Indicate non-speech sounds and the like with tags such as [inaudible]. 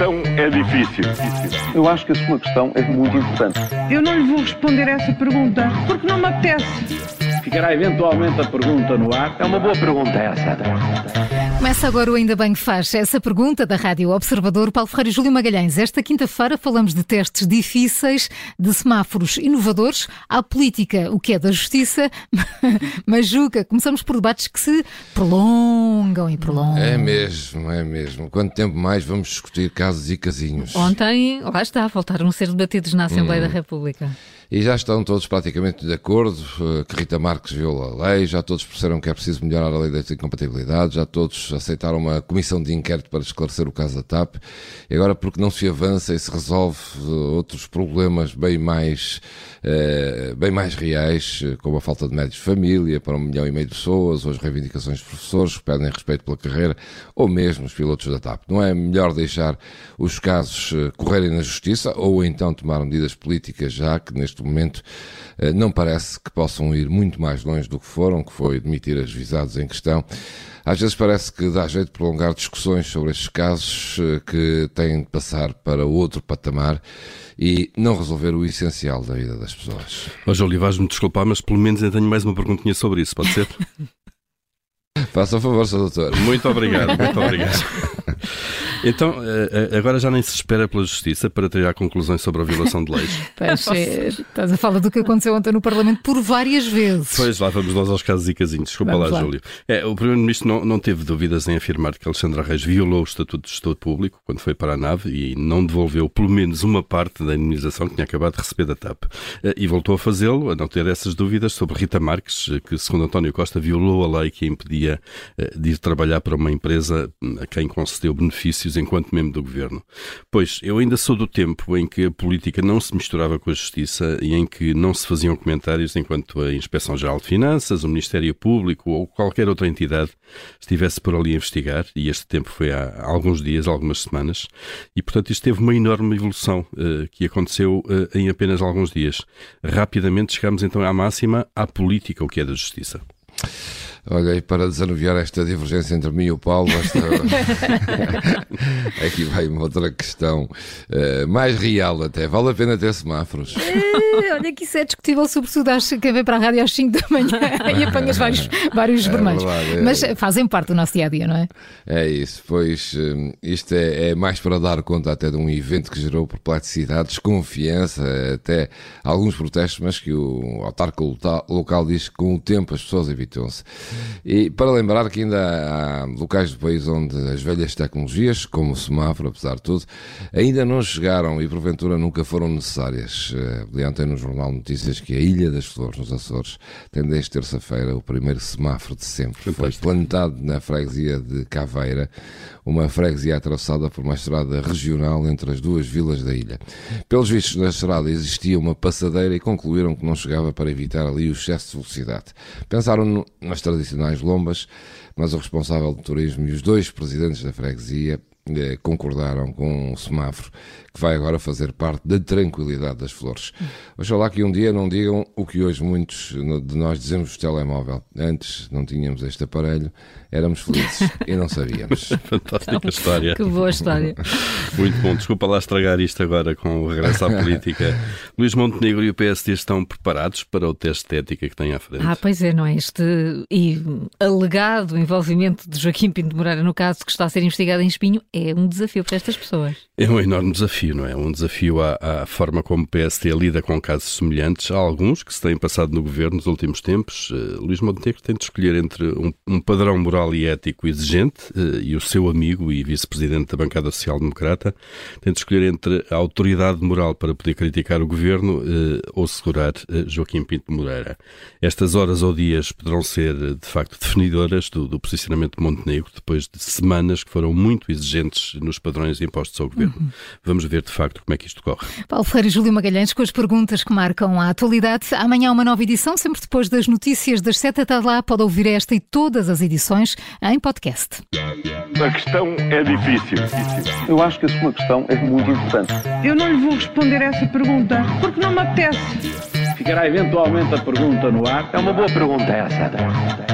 questão é difícil. Eu acho que a sua questão é muito importante. Eu não lhe vou responder essa pergunta porque não me apetece. Ficará eventualmente a pergunta no ar. É uma boa pergunta essa. Começa agora o Ainda Bem que Faz. Essa pergunta da Rádio Observador, Paulo Ferreira e Júlio Magalhães. Esta quinta-feira falamos de testes difíceis, de semáforos inovadores, à política, o que é da justiça. [laughs] Mas, Juca, começamos por debates que se prolongam e prolongam. É mesmo, é mesmo. Quanto tempo mais vamos discutir casos e casinhos? Ontem, lá está, voltaram a ser debatidos na Assembleia hum. da República. E já estão todos praticamente de acordo eh, que Rita Marques viola a lei, já todos perceberam que é preciso melhorar a lei das incompatibilidades, já todos aceitaram uma comissão de inquérito para esclarecer o caso da TAP. E agora, porque não se avança e se resolve eh, outros problemas bem mais, eh, bem mais reais, como a falta de médicos de família para um milhão e meio de pessoas, ou as reivindicações de professores que pedem respeito pela carreira, ou mesmo os pilotos da TAP. Não é melhor deixar os casos correrem na justiça, ou então tomar medidas políticas já que neste neste momento eh, não parece que possam ir muito mais longe do que foram, que foi demitir as visados em questão. Às vezes parece que dá jeito de prolongar discussões sobre estes casos eh, que têm de passar para outro patamar e não resolver o essencial da vida das pessoas. Ó Júlio, vais-me desculpar, mas pelo menos eu tenho mais uma perguntinha sobre isso, pode ser? [laughs] Faça o favor, Sr. Doutor. Muito obrigado, muito obrigado. [laughs] Então, eh, eh, agora já nem se espera pela Justiça para tirar conclusões sobre a violação de leis. [laughs] Pois, é, estás a falar do que aconteceu ontem no Parlamento por várias vezes. Pois, lá vamos nós aos casos e casinhos. Desculpa lá, lá, Júlio. É, o Primeiro-Ministro não, não teve dúvidas em afirmar que Alexandra Reis violou o Estatuto de Gestor Público quando foi para a nave e não devolveu pelo menos uma parte da indemnização que tinha acabado de receber da TAP. Eh, e voltou a fazê-lo, a não ter essas dúvidas sobre Rita Marques, que, segundo António Costa, violou a lei que a impedia de ir trabalhar para uma empresa a quem concedeu benefícios enquanto membro do governo. Pois, eu ainda sou do tempo em que a política não se misturava com a justiça e em que não se faziam comentários enquanto a Inspeção-Geral de Finanças, o Ministério Público ou qualquer outra entidade estivesse por ali a investigar, e este tempo foi há alguns dias, algumas semanas, e portanto isto teve uma enorme evolução uh, que aconteceu uh, em apenas alguns dias. Rapidamente chegamos então à máxima, à política, o que é da justiça. Olha, e para desanuviar esta divergência entre mim e o Paulo, esta... [laughs] aqui vai uma outra questão uh, mais real até. Vale a pena ter semáforos? É, olha que isso é discutível, sobretudo acho que vem para a rádio às 5 da manhã [laughs] e apanhas [laughs] vários, vários é vermelhos. Verdade, é... Mas fazem parte do nosso dia a dia, não é? É isso, pois uh, isto é, é, mais para dar conta até de um evento que gerou perplexidade, desconfiança, até alguns protestos, mas que o autarca local diz que com o tempo as pessoas evitam-se. E para lembrar que ainda há locais do país onde as velhas tecnologias, como o semáforo, apesar de tudo, ainda não chegaram e porventura nunca foram necessárias. Eh, ontem no Jornal Notícias que a Ilha das Flores, nos Açores, tem desde terça-feira o primeiro semáforo de sempre. Foi plantado na freguesia de Caveira, uma freguesia atravessada por uma estrada regional entre as duas vilas da ilha. Pelos vistos, na estrada existia uma passadeira e concluíram que não chegava para evitar ali o excesso de velocidade. Pensaram nas tradicionais lombas, mas o responsável do turismo e os dois presidentes da freguesia eh, concordaram com um semáforo que vai agora fazer parte da tranquilidade das flores. Oxalá que um dia não digam o que hoje muitos de nós dizemos do telemóvel. Antes não tínhamos este aparelho, éramos felizes e não sabíamos. [laughs] Fantástica história. Que boa história. Muito bom. Desculpa lá estragar isto agora com o regresso à política. [laughs] Luís Montenegro e o PSD estão preparados para o teste de ética que têm à frente? Ah, pois é, não é? Este e alegado envolvimento de Joaquim Pinto Moreira no caso que está a ser investigado em Espinho é um desafio para estas pessoas. É um enorme desafio não é? Um desafio à, à, forma como o PSD lida com casos semelhantes. Há alguns que se têm passado no governo nos últimos tempos. Uh, Luís Montenegro tem de escolher entre um, um padrão moral e ético exigente uh, e o seu amigo e vice-presidente da bancada social-democrata tem de escolher entre a autoridade moral para poder criticar o governo uh, ou segurar Joaquim Pinto Moreira. Estas horas ou dias poderão ser, de facto, definidoras do, do posicionamento de Montenegro depois de semanas que foram muito exigentes nos padrões impostos ao governo. Uhum. Vamos ver de facto como é que isto corre. Paulo Freire e Júlio Magalhães com as perguntas que marcam a atualidade. Amanhã uma nova edição, sempre depois das notícias das sete da lá. Pode ouvir esta e todas as edições em podcast. A questão é difícil. Eu acho que a sua questão é muito importante. Eu não lhe vou responder essa pergunta porque não me apetece. Ficará eventualmente a pergunta no ar. É uma boa pergunta essa.